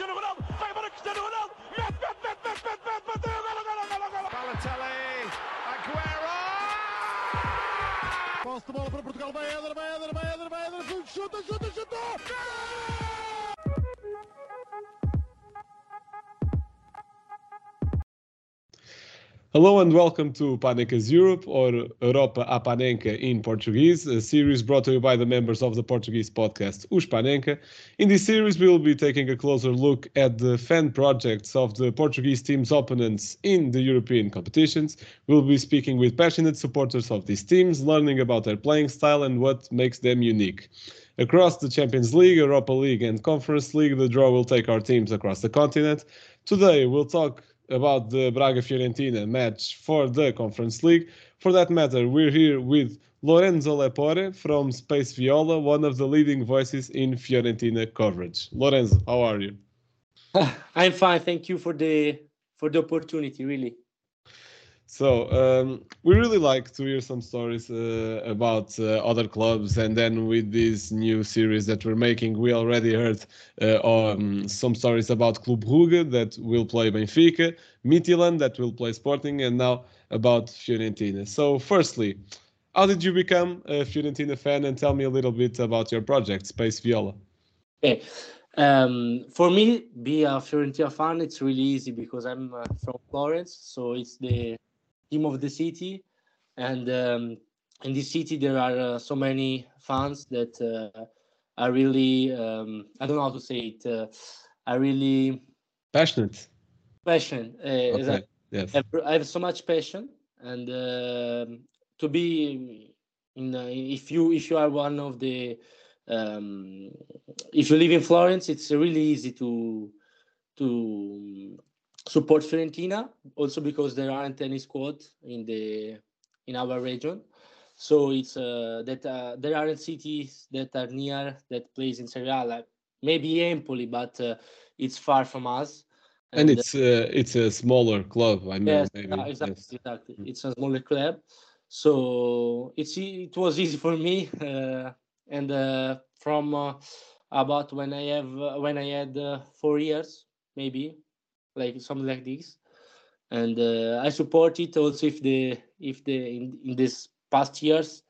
Cristiano Ronaldo, vai embora Cristiano Ronaldo, mete, mete, mete, mete, mete, mete, bateu, golo, golo, golo, golo. Balotelli, Aguero! Posse de bola para Portugal, vai Éder, vai Éder, vai Éder, vai Éder, chuta, chuta, chuta! Hello and welcome to Panenka's Europe or Europa a Panenka in Portuguese, a series brought to you by the members of the Portuguese podcast Os Panenka. In this series, we will be taking a closer look at the fan projects of the Portuguese team's opponents in the European competitions. We'll be speaking with passionate supporters of these teams, learning about their playing style and what makes them unique. Across the Champions League, Europa League, and Conference League, the draw will take our teams across the continent. Today, we'll talk about the Braga Fiorentina match for the Conference League. For that matter, we're here with Lorenzo Lepore from Space Viola, one of the leading voices in Fiorentina coverage. Lorenzo, how are you? I'm fine. Thank you for the for the opportunity. Really. So um, we really like to hear some stories uh, about uh, other clubs, and then with this new series that we're making, we already heard uh, um, some stories about Club Brugge that will play Benfica, Midtjylland that will play Sporting, and now about Fiorentina. So, firstly, how did you become a Fiorentina fan, and tell me a little bit about your project, Space Viola? Okay. Um, for me, be a Fiorentina fan, it's really easy because I'm uh, from Florence, so it's the team of the city, and um, in this city there are uh, so many fans that uh, are really um, I don't know how to say it. Uh, are really Passionate. Passion. Uh, Okay. exactly. Yes. I have, so much passion, and um to be in uh, if you if you are one of the um, if you live in Florence, it's really easy to to support Fiorentina. Also because there aren't any squad in the in our region, so it's uh, that uh, there aren't cities that are near that plays in Serie A. Like maybe Empoli, but uh, it's far from us. And uh, it's uh, it's a smaller club. I mean, yes, maybe. exactly, yes. exactly. Mm. It's a smaller club, so it's it was easy for me. Uh, and uh, from uh, about when I have when I had uh, four years, maybe like something like this, and uh, I support it also if the if the in, in this past years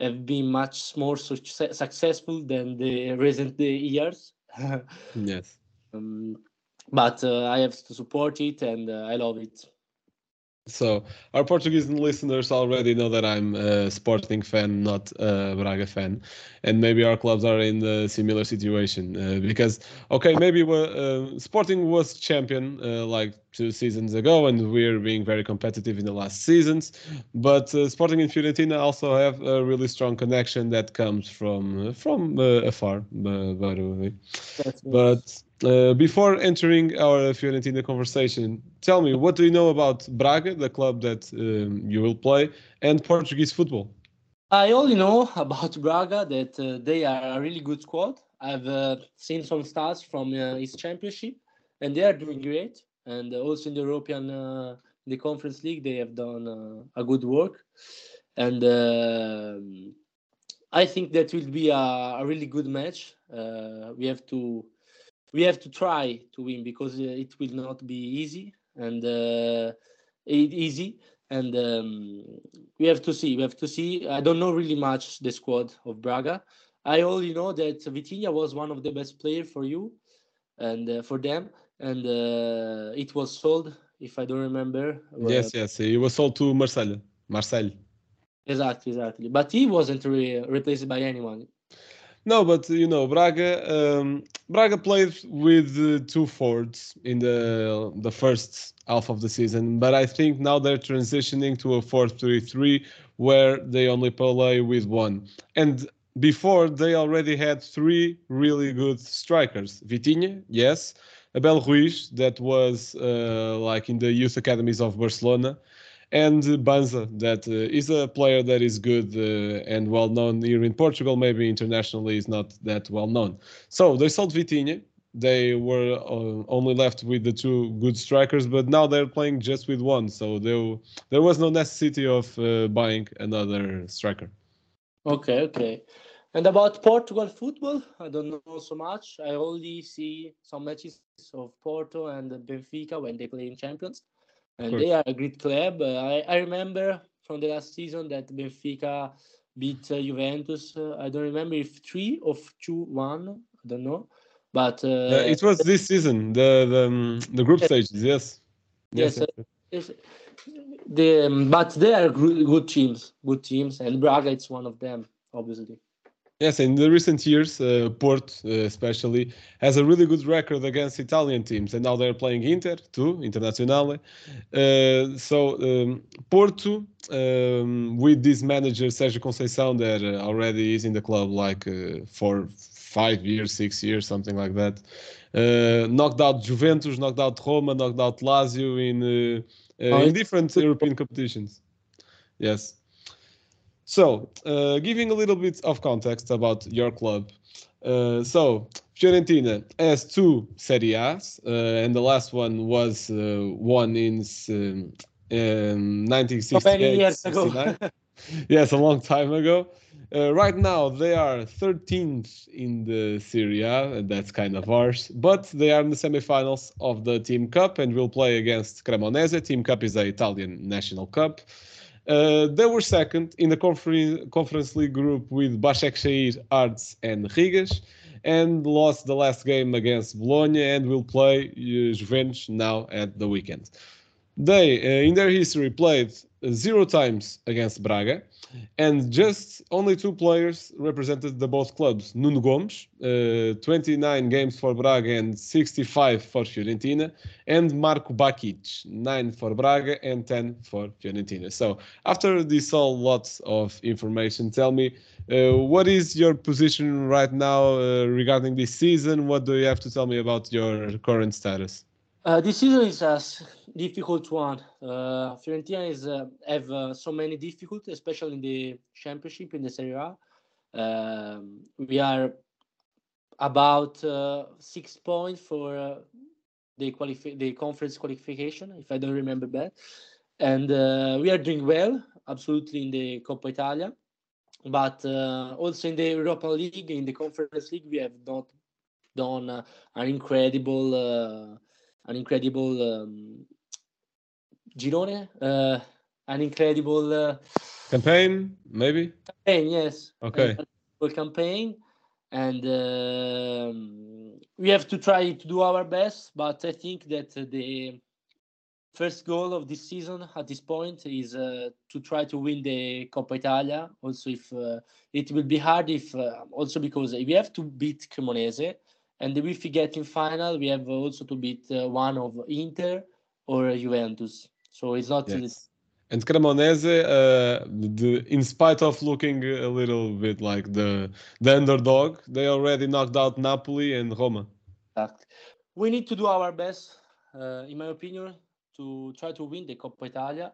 have been much more suc- successful than the recent uh, years. Yes. um, but uh, I have to support it, and uh, I love it. So our Portuguese listeners already know that I'm a Sporting fan, not a Braga fan, and maybe our clubs are in a similar situation uh, because okay, maybe uh, Sporting was champion uh, like two seasons ago, and we're being very competitive in the last seasons, but uh, Sporting and Fiorentina also have a really strong connection that comes from from uh, afar, uh, Baru. That's But uh, before entering our Fiorentina conversation, tell me what do you know about Braga, the club that um, you will play, and Portuguese football? I only know about Braga that uh, they are a really good squad. I've uh, seen some stats from uh, its championship, and they are doing great. And also in the European, uh, the Conference League, they have done uh, a good work. And um I think that will be a, a really good match. Uh, we have to we have to try to win because uh, it will not be easy and uh, easy and um, we have to see. We have to see. I don't know really much the squad of Braga. I only know that Vitinha was one of the best players for you and uh, for them, and uh, it was sold. If I don't remember. Yes, yes, he was sold to Marseille. Marseille. Exactly, exactly. But he wasn't re- replaced by anyone. No, but you know, Braga, um, Braga played with uh, two forwards in the the first half of the season, but I think now they're transitioning to a 4-3-3 where they only play with one. And before they already had three really good strikers. Vitinha, yes, Abel Ruiz, that was uh, like in the youth academies of Barcelona, and Banza, that uh, is a player that is good uh, and well known here in Portugal. Maybe internationally is not that well known. So they sold Vitinha. They were uh, only left with the two good strikers, but now they're playing just with one. So there, there was no necessity of buying another striker. Okay, okay. And about Portugal football, I don't know so much. I only see some matches of Porto and Benfica when they play in Champions, and they are a great club. Uh, I, I remember from the last season that Benfica beat uh, Juventus. Uh, I don't remember if three or two one. I don't know, but it was this season, the the, um, the group stages. Yes. Yes, yes. Yes, the um, but they are good, good teams, good teams, and Braga it's one of them, obviously. Yes, in the recent years, uh, Porto uh, especially has a really good record against Italian teams, and now they're playing Inter too, Internazionale. Uh, so um, Porto, um, with this manager Sérgio Conceição, that uh, already is in the club like uh, for five years, six years, something like that. Uh, knocked out Juventus, knocked out Roma, knocked out Lazio in uh, uh, Oh, in different European competitions. Yes. So, uh, giving a little bit of context about your club. Uh, so, Fiorentina has two Serie A's, uh, and the last one was uh, won in um, um, many 1968. years ago. yes, a long time ago. Uh, right now, they are 13th in the Serie A, and that's kind of harsh. But they are in the semifinals of the TIM Cup and will play against Cremonese. TIM Cup is the Italian national cup. Uh, they were second in the confer- Conference League group with Başakşehir, Hearts, and Rigas, and lost the last game against Bologna and will play uh, Juventus now at the weekend. They, uh, in their history, played zero times against Braga, and just only two players represented the both clubs. Nuno Gomes, uh, 29 games for Braga and 65 for Fiorentina, and Marco Bakic, 9 for Braga and 10 for Fiorentina. So, after this all lots of information, tell me uh, what is your position right now uh, regarding this season? What do you have to tell me about your current status? Uh, this season is a difficult one. Uh, Fiorentina is uh, have uh, so many difficulties, especially in the championship in the Serie A. Um, we are about uh, six points for uh, the qualifi- the conference qualification, if I don't remember bad, and uh, we are doing well, absolutely in the Coppa Italia, but also in the Europa League, in the Conference League, we have not done an incredible. Uh, an incredible um, Girone, uh, an incredible uh, Campaign, maybe? campaign, yes. Okay. An incredible campaign, and um, we have to try to do our best. But I think that the first goal of this season at this point is uh, to try to win the Coppa Italia. Also, if uh, it will be hard, if uh, also because we have to beat Cremonese, and if we get in final, we have also to beat uh, one of Inter or Juventus. So it's not Yes. And Cremonese, uh, the, in spite of looking a little bit like the the underdog, they already knocked out Napoli and Roma. We need to do our best, uh, in my opinion, to try to win the Coppa Italia.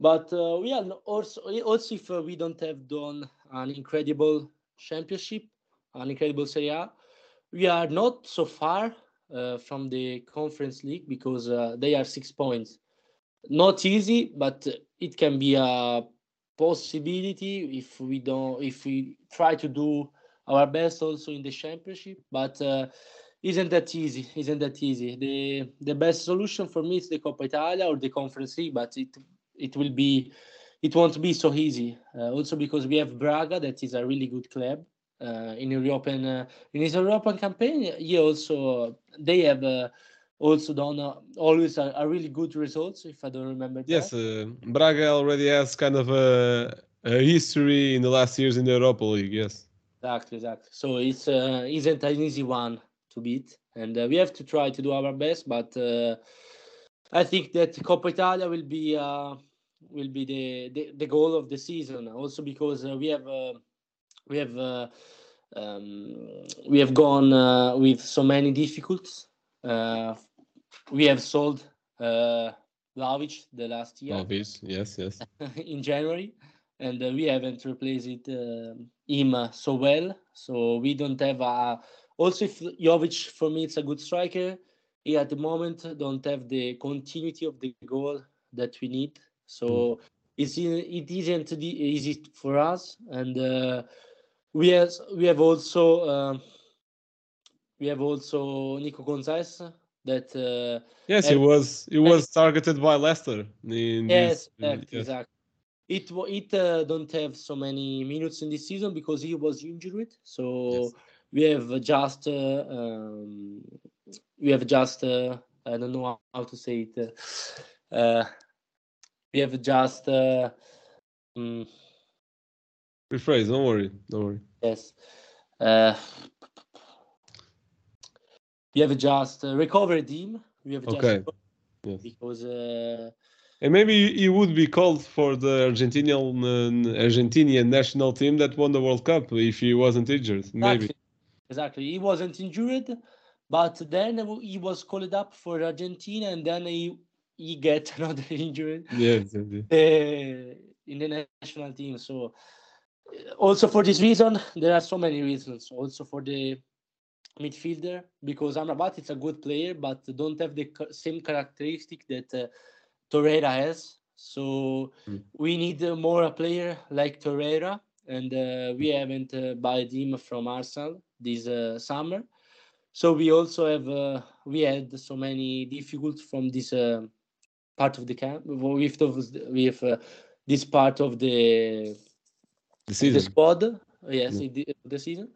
But uh, we are also also if uh, we don't have done an incredible championship, an incredible Serie A, we are not so far uh, from the Conference League because uh, they are six points. Not easy, but it can be a possibility if we don't if we try to do our best also in the championship. But uh, isn't that easy? Isn't that easy? The the best solution for me is the Coppa Italia or the Conference League, but it it will be it won't be so easy. Uh, also because we have Braga, that is a really good club in European uh, in his European campaign. He also they have. Uh, also done uh, always a, a really good results if I don't remember. Yes, that. uh, Braga already has kind of a, a history in the last years in the Europa League. Yes. Exactly, exactly. So it's uh, isn't an easy one to beat, and uh, we have to try to do our best. But uh, I think that Coppa Italia will be uh, will be the, the the goal of the season. Also because uh, we have uh, we have uh, um, we have gone uh, with so many difficulties. Uh, we have sold uh, Vlahovic the last year Obvious. Yes, yes. in January, and uh, we haven't replaced it, uh, him uh, so well. So we don't have a. Also, if Jovic for me it's a good striker, he at the moment don't have the continuity of the goal that we need. So it's it isn't easy for us, and uh, we have we have also um, we have also Nico Gonzalez that uh, Yes, he And- was he was targeted by Leicester. In yes, this, yes. exactly. It it uh, don't have so many minutes in this season because he was injured. So Yes. we have just uh, um, we have just uh, I don't know how to say it. Uh, uh, we have just uh, mm, Rephrase, don't worry, don't worry. yes. Uh, we have just uh, recovered team. We have just Okay. Yes. because uh, And maybe he would be called for the Argentinian uh, Argentinian national team that won the World Cup if he wasn't injured. Maybe. Exactly. Exactly. He wasn't injured, but then he was called up for Argentina, and then he he get another injury Yes, indeed. uh, in the national team. So also for this reason, there are so many reasons. Also for the midfielder, because Amrabat is a good player, but don't have the same characteristic that uh, Torreira has. So Mm. we need uh, more a player like Torreira, and uh, we haven't uh, bought him from Arsenal this uh, summer. So we also have uh, we had so many difficulties from this uh, part of the camp with with uh, this part of the The the season. squad. Yes, Yeah. in the, the season,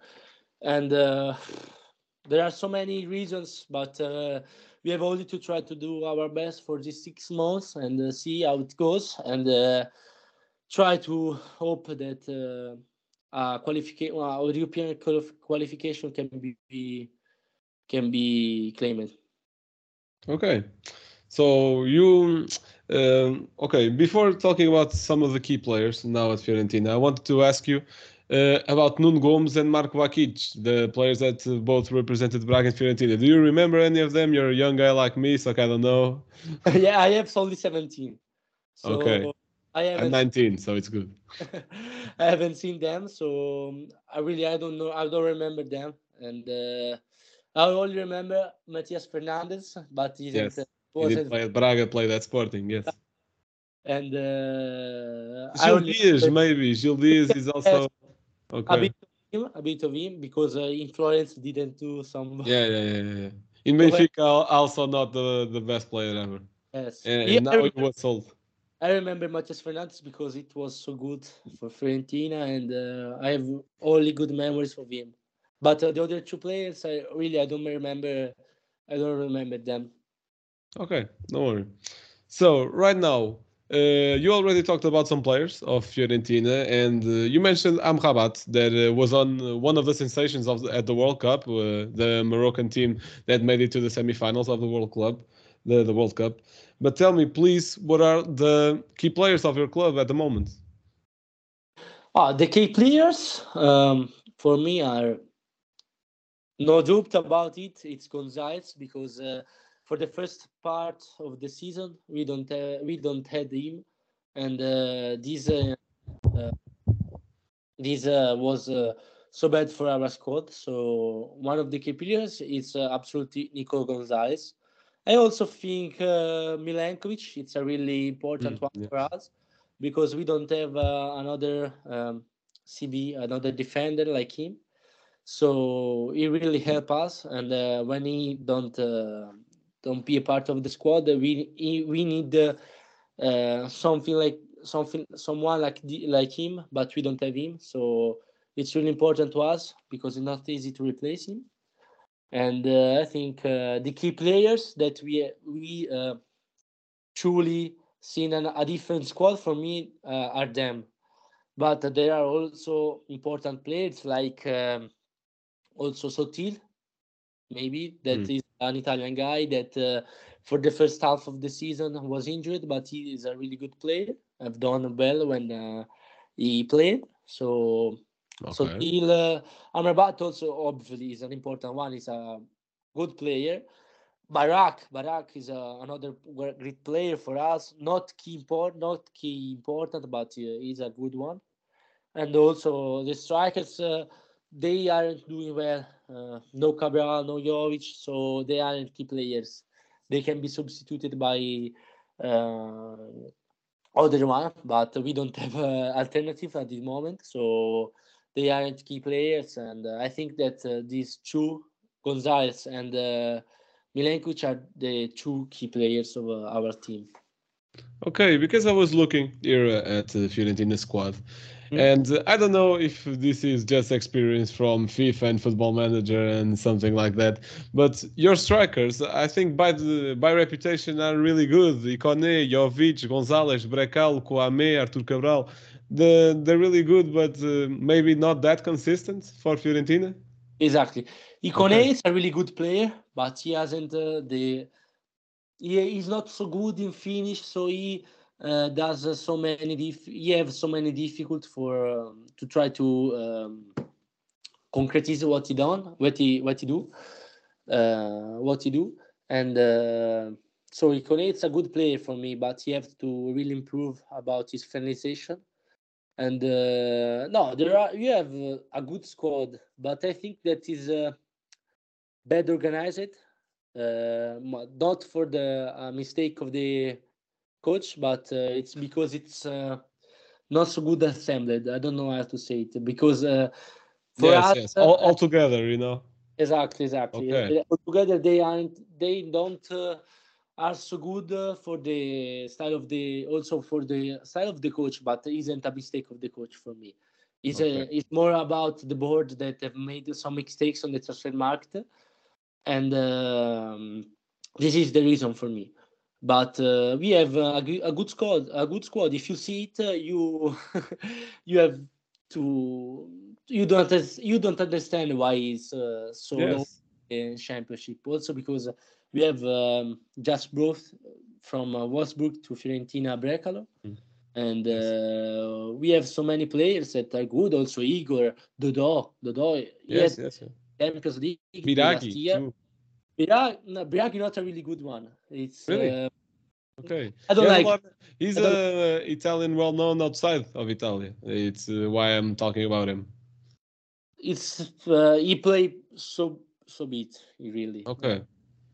and uh, there are so many reasons, but uh, we have only to try to do our best for these six months and uh, see how it goes, and uh, try to hope that uh, a qualification, uh, European qualification can be, be can be claimed. Okay. So you um, okay, before talking about some of the key players now at Fiorentina, I wanted to ask you uh, about Nuno Gomes and Marco Bakic, the players that uh, both represented Braga and Fiorentina. Do you remember any of them? You're a young guy like me, so I don't know. yeah, I have only seventeen. So Okay. I I'm 19, so it's good. I haven't seen them, so um, I really I don't know I don't remember them, and uh, I only remember Matias Fernandez, but he Yes. He did play at Braga, played at Sporting, yes. and uh, Gil only Dias, maybe. Gil Dias is also a okay. bit of him, a bit of him, because uh, in Florence didn't do some. Yeah, yeah, yeah, yeah. In Benfica, also not the, the best player ever. Yes, And, Yeah, now he remember- was sold. I remember Matias Fernandez because it was so good for Fiorentina, and uh, I have only good memories of him. But uh, the other two players, I really I don't remember. I don't remember them. Okay, no worry. So right now, uh, you already talked about some players of Fiorentina, and uh, you mentioned Amrabat that uh, was on uh, one of the sensations of the, at the World Cup, uh, the Moroccan team that made it to the semifinals of the World Club, the the World Cup. But tell me, please, what are the key players of your club at the moment? Ah, the key players um, for me are no doubt about it. It's Gonzalez because uh, for the first part of the season we don't uh, we don't had him, and uh, this uh, uh, this uh, was uh, so bad for our squad. So one of the key players is uh, absolutely Nico Gonzalez. I also think uh, Milenkovic. It's a really important Mm, one yeah. for us because we don't have uh, another um, CB, another defender like him. So he really help us, and uh, when he don't uh, don't be a part of the squad, we we need uh, uh, something like something someone like like him, but we don't have him. So it's really important to us because it's not easy to replace him. And uh, I think uh, the key players that we we uh, truly seen an, a different squad for me uh, are them. But there are also important players like um, also Sottil, maybe that is Mm. An Italian guy that uh, for the first half of the season was injured, but he is a really good player. I've done well when uh, he played. So so Okay. Sottil, uh, Amrabat also obviously is an important one. He's a good player. Barak, Barak is uh, another great player for us. Not key import, not key important, but uh, he's a good one. And also the strikers, uh, they aren't doing well. Uh, no Cabral, no Jovic, so they aren't key players. They can be substituted by uh, other one, but we don't have uh, alternative at this moment. So they aren't key players, and uh, I think that uh, these two Gonzalez and uh, Milenkovic are the two key players of uh, our team. Okay, because I was looking here uh, at the Fiorentina squad. And uh, I don't know if this is just experience from FIFA and Football Manager and something like that, but your strikers, I think by the by reputation, are really good. Ikoné, Jovic, Gonzalez, Brekalo, Kouame, Arthur Cabral, the, they're really good, but uh, maybe not that consistent for Fiorentina. Exactly. Ikoné Okay. is a really good player, but he hasn't uh, the. He is not so good in finish, so he does uh, so many. Dif- he have so many difficult for um, to try to um, concretize what he done, what he what he do, uh, what he do, and uh, so Ikoné is a good player for me, but he have to really improve about his finalization. And uh, no, there are you have uh, a good squad, but I think that is uh, bad organized. Uh, not for the uh, mistake of the coach, but uh, it's because it's uh, not so good assembled. I don't know how to say it because uh, for yes, us, yes, all, all together, you know. Exactly, exactly. Okay. Together, they aren't. They don't uh, are so good uh, for the style of the also for the style of the coach, but isn't a mistake of the coach for me. It's Okay. a, it's more about the board that have made some mistakes on the transfer market, and um, this is the reason for me. But uh, we have a good squad. A good squad. If you see it, uh, you you have to you don't you don't understand why it's uh, so low in championship. Also because we have um, just brought from uh, Wolfsburg to Fiorentina Brekalo. Mm. And Yes. uh, we have so many players that are good. Also, Igor, Dodo, Dodo. Yes, yes. yes. Champions League last year. too. Biraghi, no, not a really good one. It's Really? uh, Okay. I don't like. lot- He's I don't- a Italian well known outside of Italy. It's uh, why I'm talking about him. It's uh, he played so so bit really. Okay.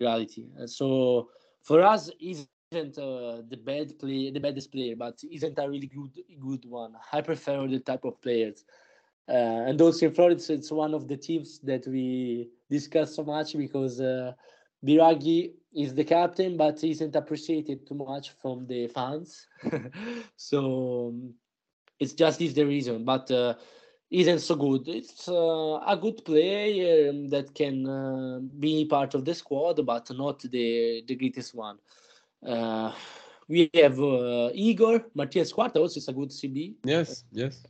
reality. And so for us, isn't uh, the bad play the baddest player, but isn't a really good good one. I prefer the type of players. Uh, and also in Florence, it's one of the teams that we discuss so much because uh, Biraghi is the captain, but isn't appreciated too much from the fans. so um, it's just this the reason. But uh, isn't so good. It's uh, a good player um, that can uh, be part of the squad, but not the the greatest one. Uh, we have uh, Igor Martínez Quarta, also is a good CB Yes, yes.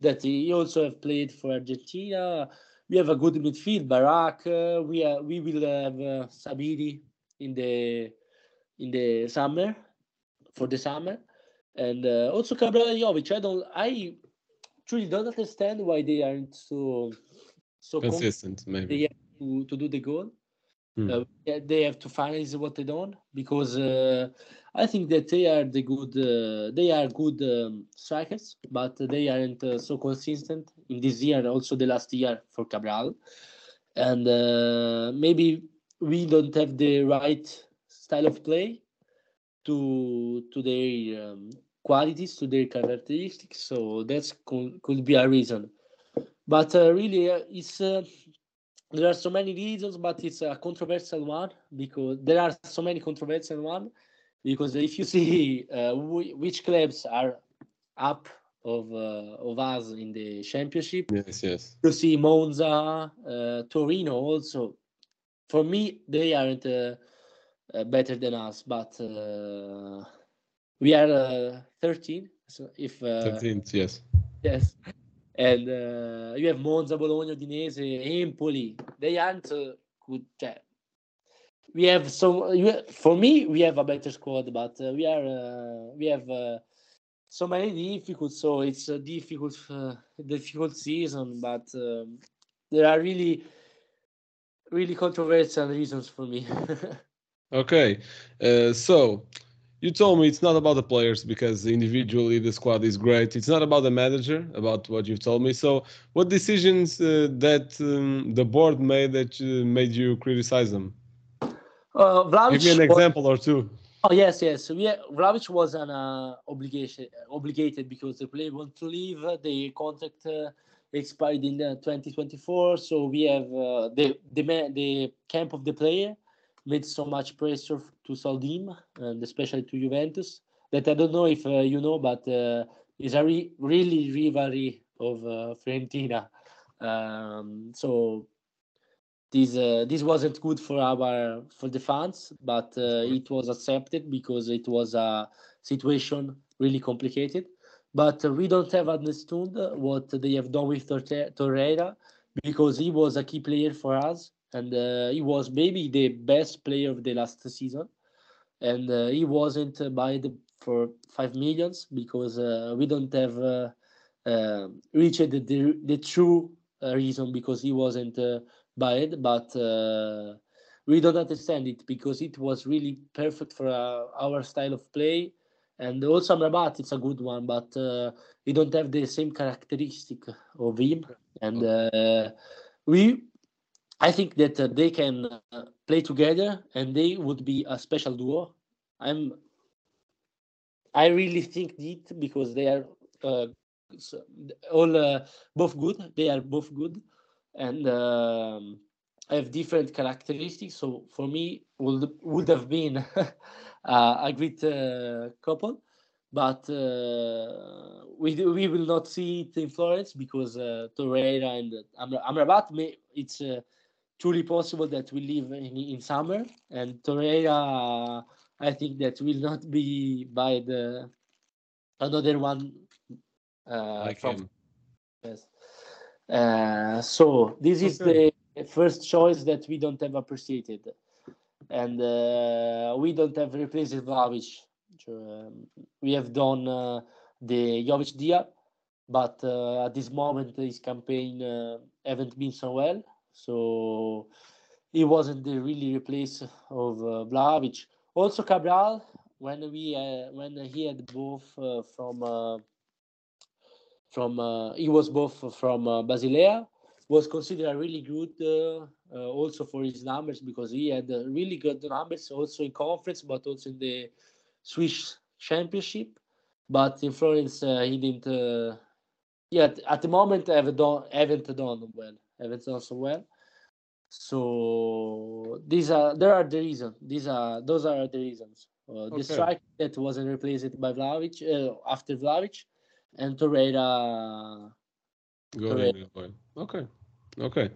that he also have played for Argentina. We have a good midfield, Barak. Uh, we are, we will have uh, Sabiri in the in the summer for the summer, and uh, also Cabral and Jovic. I don't I truly don't understand why they aren't so so Consistent, maybe. they have to, to do the goal. Hmm. Uh, they have to finalize what they done because uh, I think that they are the good. Uh, they are good um, strikers, but they aren't uh, so consistent in this year. Also, the last year for Cabral, and uh, maybe we don't have the right style of play to to their um, qualities, to their characteristics. So that's could, could be a reason. But uh, really, uh, it's uh, there are so many reasons, but it's a controversial one because there are so many controversial one. Because if you see uh, wh- which clubs are up of uh, of us in the championship, Yes, yes. you see Monza, uh, Torino also. For me, they aren't uh, uh, better than us, but uh, we are uh, 13. So if uh, 13th, yes. Yes. And uh, you have Monza, Bologna, Udinese, Empoli. They aren't uh, good. We have so for me we have a better squad, but uh, we are uh, we have uh, so many difficult. So it's a difficult difficult season, but um, there are really really controversial reasons for me. Okay. So you told me it's not about the players because individually the squad is great. It's not about the manager, about what you've told me. So what decisions uh, that um, the board made that uh, made you criticize them? Uh, Vlahovic Give me an was- example or two. Oh yes, yes. We Vlahovic was an uh, obligation obligated because the player want to leave. The contract uh, expired in uh, 2024. So we have uh, the the the camp of the player made so much pressure to sell him, and especially to Juventus. That I don't know if uh, you know, but uh, it's a re- really rivalry of uh, Fiorentina. Um, so this uh, this wasn't good for our for the fans, but uh, it was accepted because it was a situation really complicated. But we don't have understood what they have done with Torreira because he was a key player for us and uh, he was maybe the best player of the last season and uh, he wasn't uh, bought for five millions because uh, we don't have uh, uh, reached the, the, the true uh, reason because he wasn't uh, bought but uh, we don't understand it because it was really perfect for uh, our style of play and also Amrabat it's a good one but uh, we don't have the same characteristic of him and uh, we I think that uh, they can uh, play together and they would be a special duo. I'm I really think it because they are uh, all both good. They are both good and um, have different characteristics. So for me, would would have been uh, a great uh, couple, but uh, we do- we will not see it in Florence because uh, Torreira and Amra- Amrabat may it's. Uh, truly possible that we live in, in summer and Torreira I think that will not be by the another one uh, Like from him. yes. Uh, so this is Okay. the first choice that we don't have appreciated and uh, we don't have replaced Vlahovic. Um, we have done uh, the Jovic Dia but uh, at this moment his campaign uh, haven't been so well so he wasn't the really replace of uh, Vlahovic. Also Cabral, when we uh, when he had both uh, from uh, from uh, he was both from uh, Basilea, was considered really good uh, uh, also for his numbers because he had uh, really good numbers also in conference, but also in the Swiss Championship. But in Florence, uh, he didn't. Uh, yeah, at, the moment, haven't done haven't done well. Haven't done so well. So these are there are the reasons. These are those are the reasons. Uh, the strike that wasn't replaced by Vlahovic uh, after Vlahovic, and Torreira. Go Correct. ahead. Okay. Okay.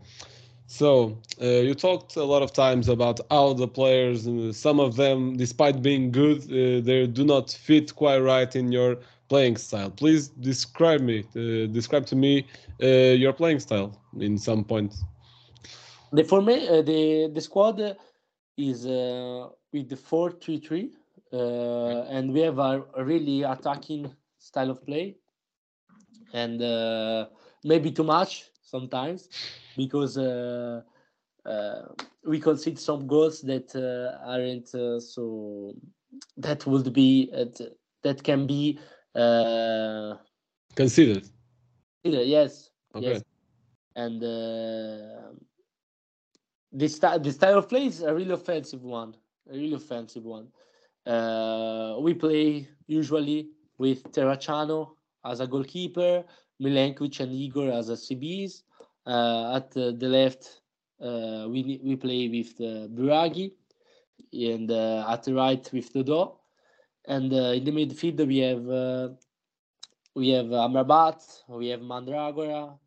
So uh, you talked a lot of times about how the players, uh, some of them, despite being good, uh, they do not fit quite right in your playing style. Please describe me, uh, describe to me uh, your playing style in some point. The forma- uh, the the squad is uh, with the four three three, uh, and we have a really attacking style of play, and uh, maybe too much sometimes because uh, uh, we concede some goals that uh, aren't uh, so that would be that can be uh, Considered. yes Okay. Yes. and uh, this style the style of play is a really offensive one a really offensive one uh, we play usually with Terracciano as a goalkeeper Milenkovic and Igor as a CBs uh, at uh, the left uh, we we play with uh, Biraghi and uh, at the right with the Dodo. And uh, in the midfield we have we have Amrabat we have Mandragora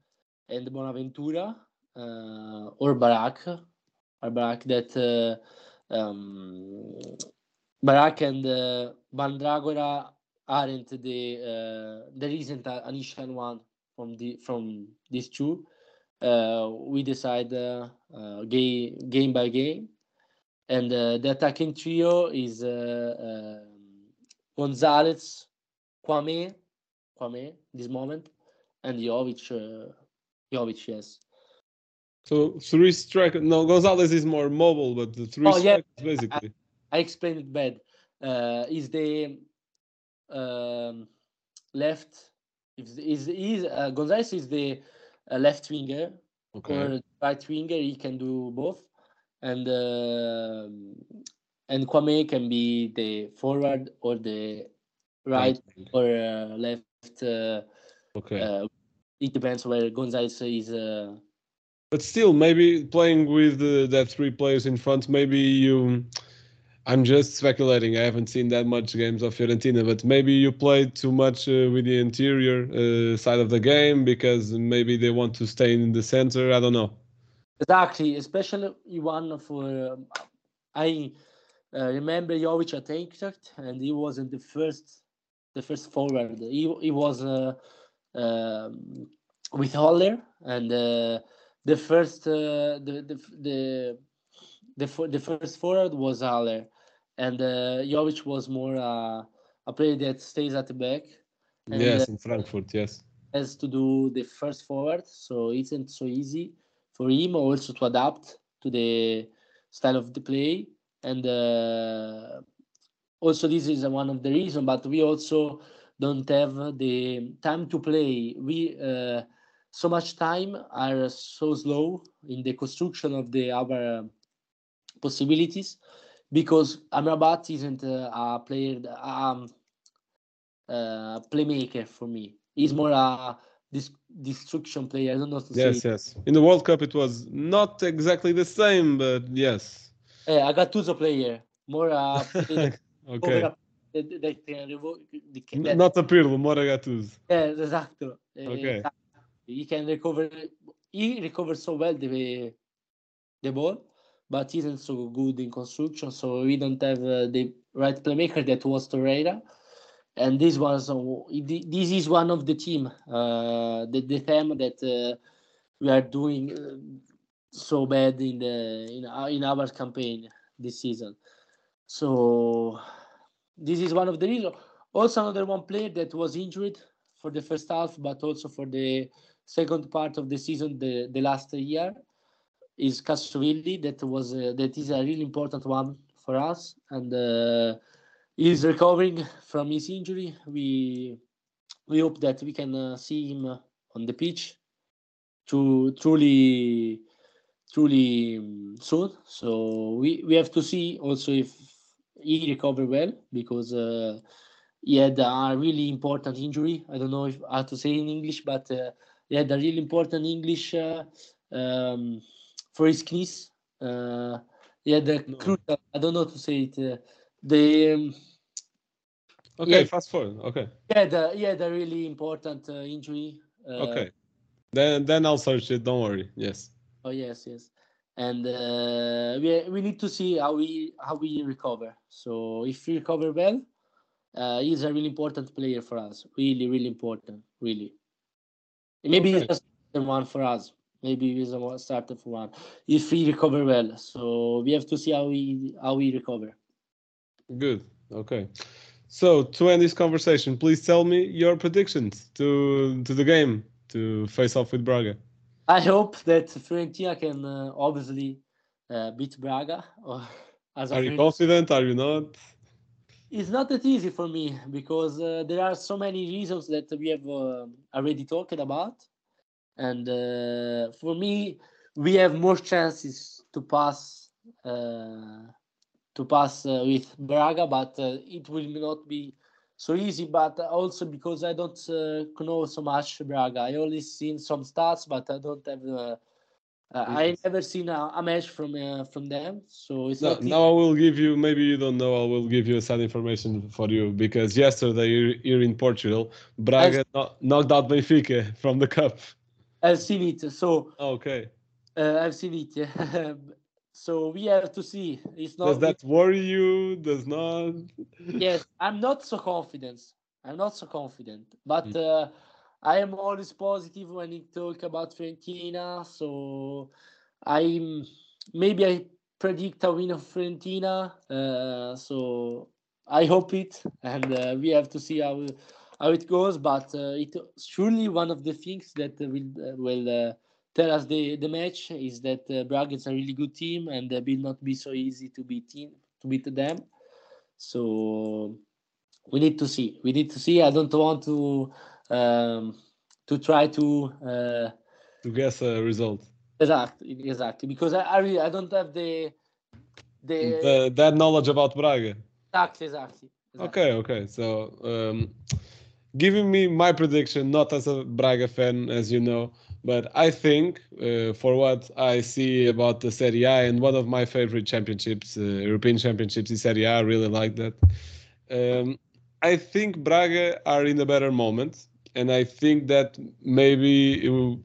and Bonaventura or Barak, or Barak that um, Barak and Mandragora aren't the uh, there isn't an initial one from the from these two. Uh, we decide uh, uh, game game by game, and uh, the attacking trio is uh, um Gonzalez, Kouame, Kouame this moment, and Jovic. Uh, Jovic, yes. So three strikers. No, Gonzalez is more mobile, but the three Oh, yeah. strikers basically. I explained it bad. Uh, is the um, left? Is is is uh, Gonzalez is the uh, left winger Okay. or right winger? He can do both, and um and Kouame can be the forward or the right or uh, left uh, Okay. uh, it depends where Gonzalez is. Uh, But still, maybe playing with uh, that three players in front, maybe you. I'm just speculating. I haven't seen that much games of Fiorentina, but maybe you played too much uh, with the interior uh, side of the game because maybe they want to stay in the center. I don't know. exactly, especially one for. Um, I uh, remember Jovic at Eintracht, and he wasn't the first, the first forward. He he was uh, um, with Haller, and uh, the first uh, the the the the, the first forward was Haller, and uh, Jovic was more uh, a player that stays at the back. And, yes, uh, in Frankfurt. Yes. has to do the first forward, so it isn't so easy for him also to adapt to the style of the play. And uh, also, this is one of the reasons, but we also don't have the time to play. We uh, so much time are so slow in the construction of the our possibilities because Amrabat isn't uh, a player, um, uh, playmaker for me. He's more a dis- destruction player. I don't know Yes, say. yes. In the World Cup, it was not exactly the same, but yes. It. Uh, a Gattuso player, more a player okay. a- that, that can revo- can- that- Not a Pirlo, more a Gattuso. Yeah. Eh, Okay. He can recover. He recovers so well the the ball, but isn't so good in construction. So we don't have uh, the right playmaker that was Torreira, and this was uh, this is one of the team. Uh, the the theme that uh, we are doing uh, so bad in the in our, in our campaign this season. So this is one of the reasons. Also, another one player that was injured for the first half, but also for the second part of the season, the, the last year, is Castrovilli. That was uh, that is a really important one for us, and uh, he's recovering from his injury. We we hope that we can uh, see him uh, on the pitch to truly truly um, soon. So we, we have to see also if he recover well because uh, he had a really important injury. I don't know if how to say in English, but uh, he had a really important English uh, um, for his knees. Uh, he had a No. crucial. I don't know how to say it. Uh, the um, Okay, Yeah. fast forward. Okay. Yeah, the a, he had a really important uh, injury. Uh, Okay. Then then I'll search it. Don't worry. Yes. Oh yes, yes, and uh, we we need to see how we how we recover. So if we recover well, uh, he's a really important player for us. Really, really important. Really. Maybe Okay. he's just the one for us. Maybe one- starter for one. If we recover well, so we have to see how we how we recover. Good. Okay. So to end this conversation, please tell me your predictions to to the game to face off with Braga. I hope that Fiorentina can uh, obviously uh, beat Braga. Or as a Are you Fiorentina- confident? Are you not? It's not that easy for me because uh, there are so many reasons that we have uh, already talked about, and uh, for me, we have more chances to pass uh, to pass uh, with Braga, but uh, it will not be so easy. But also because I don't uh, know so much Braga, I only seen some stats, but I don't have. Uh, uh, I never seen a, a match from uh, from them, so it's No, now I will give you. Maybe you don't know. I will give you some information for you because yesterday here- here in Portugal, Braga kno- knocked out Benfica from the cup. I've seen it. So Okay. Uh, I've seen it. So we have to see. It's not. Does that worry you? Does not? yes, I'm not so confident. I'm not so confident, but uh, I am always positive when you talk about Fiorentina. So I'm maybe I predict a win of Fiorentina. Uh, so I hope it, and uh, we have to see how how it goes. But uh, it surely one of the things that will uh, will uh, tell us the the match is that uh, Braga is a really good team and uh, will not be so easy to beat team, to beat them. So we need to see. We need to see. I don't want to um, to try to uh, to guess a result. exactly exactly because I, I really I don't have the the, The, that knowledge about Braga. exactly exactly. exactly. Okay, okay. So um, giving me my prediction, not as a Braga fan, as you know, but I think uh, for what I see about the Serie A and one of my favorite championships, uh, European championships is Serie A. I really like that. Um, I think Braga are in a better moment, and I think that maybe it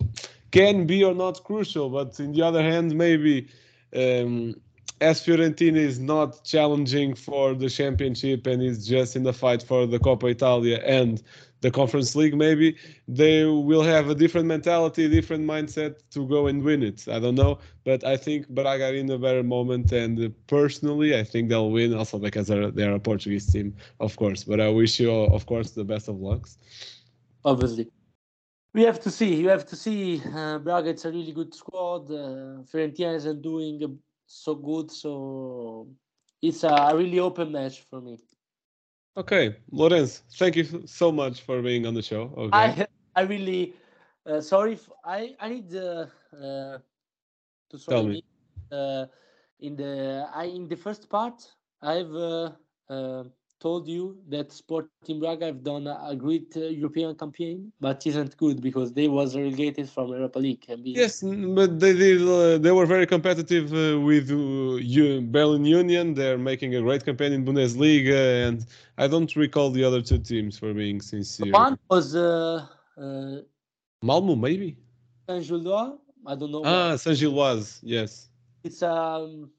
can be or not crucial. But in the other hand, maybe um, as Fiorentina is not challenging for the championship and is just in the fight for the Coppa Italia and the Conference League, maybe they will have a different mentality, different mindset to go and win it. I don't know, but I think Braga are in a better moment, and personally, I think they'll win. Also because they're, they're a Portuguese team, of course. But I wish you, of course, the best of lucks. obviously. We have to see. You have to see. Uh, Braga, it's a really good squad. Uh, Fiorentina isn't doing so good, so it's a really open match for me. Okay, Lorenz, thank you so much for being on the show. Okay. I I really uh, sorry. If I I need uh, uh, to sorry me. Uh, in the I in the first part I've uh, uh, told you that Sporting Braga have done a, great uh, European campaign, but isn't good because they was relegated from Europa League. And Yes, but they did. Uh, they were very competitive uh, with uh, Berlin Union. They're making a great campaign in Bundesliga, and I don't recall the other two teams for being sincere. One was uh, uh, Malmo, maybe. Saint Gilloise. I don't know. Ah, Saint Gilloise. Yes. It's um,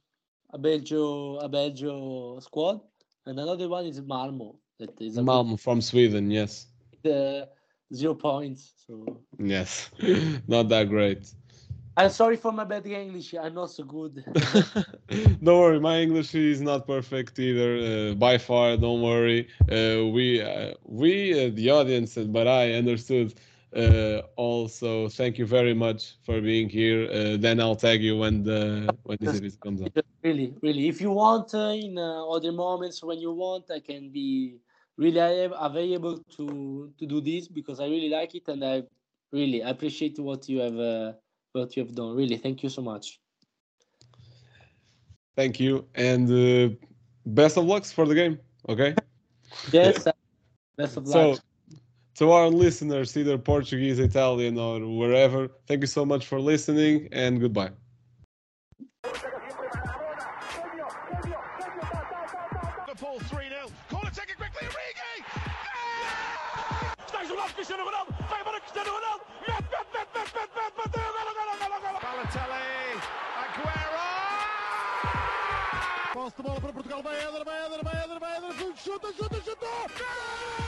a Belgio a Belgio squad, and another one is Malmo. That is Malmo from Sweden. Yes. uh, zero points. So Yes. Not that great. I'm sorry for my bad English. I'm not so good. don't worry, my English is not perfect either. Uh, by far, don't worry. Uh, we, uh, we, uh, the audience, but I understood. Uh, also, thank you very much for being here. Uh, then I'll tag you when the when this episode comes up. really, really. If you want, uh, in uh, other moments when you want, I can be really av- available to to do this because I really like it and I really appreciate what you have uh, what you have done. Really, thank you so much. Thank you, and uh, best of lucks for the game. Okay. Yes, best of So, luck. To our listeners, either Portuguese, Italian, or wherever, thank you so much for listening, and goodbye. Liverpool 3 0. Corner taken quickly. Origi! Está isolado Cristiano Ronaldo. Vai para Cristiano Ronaldo. Mete, mete, mete, mete, mete, mete. Bateu. Golo, golo, golo, golo. Balotelli. Aguero! Posse de bola para Portugal. Vai Éder, vai Éder, vai Éder, vai Éder. Chuta, chuta, chuta. Gol!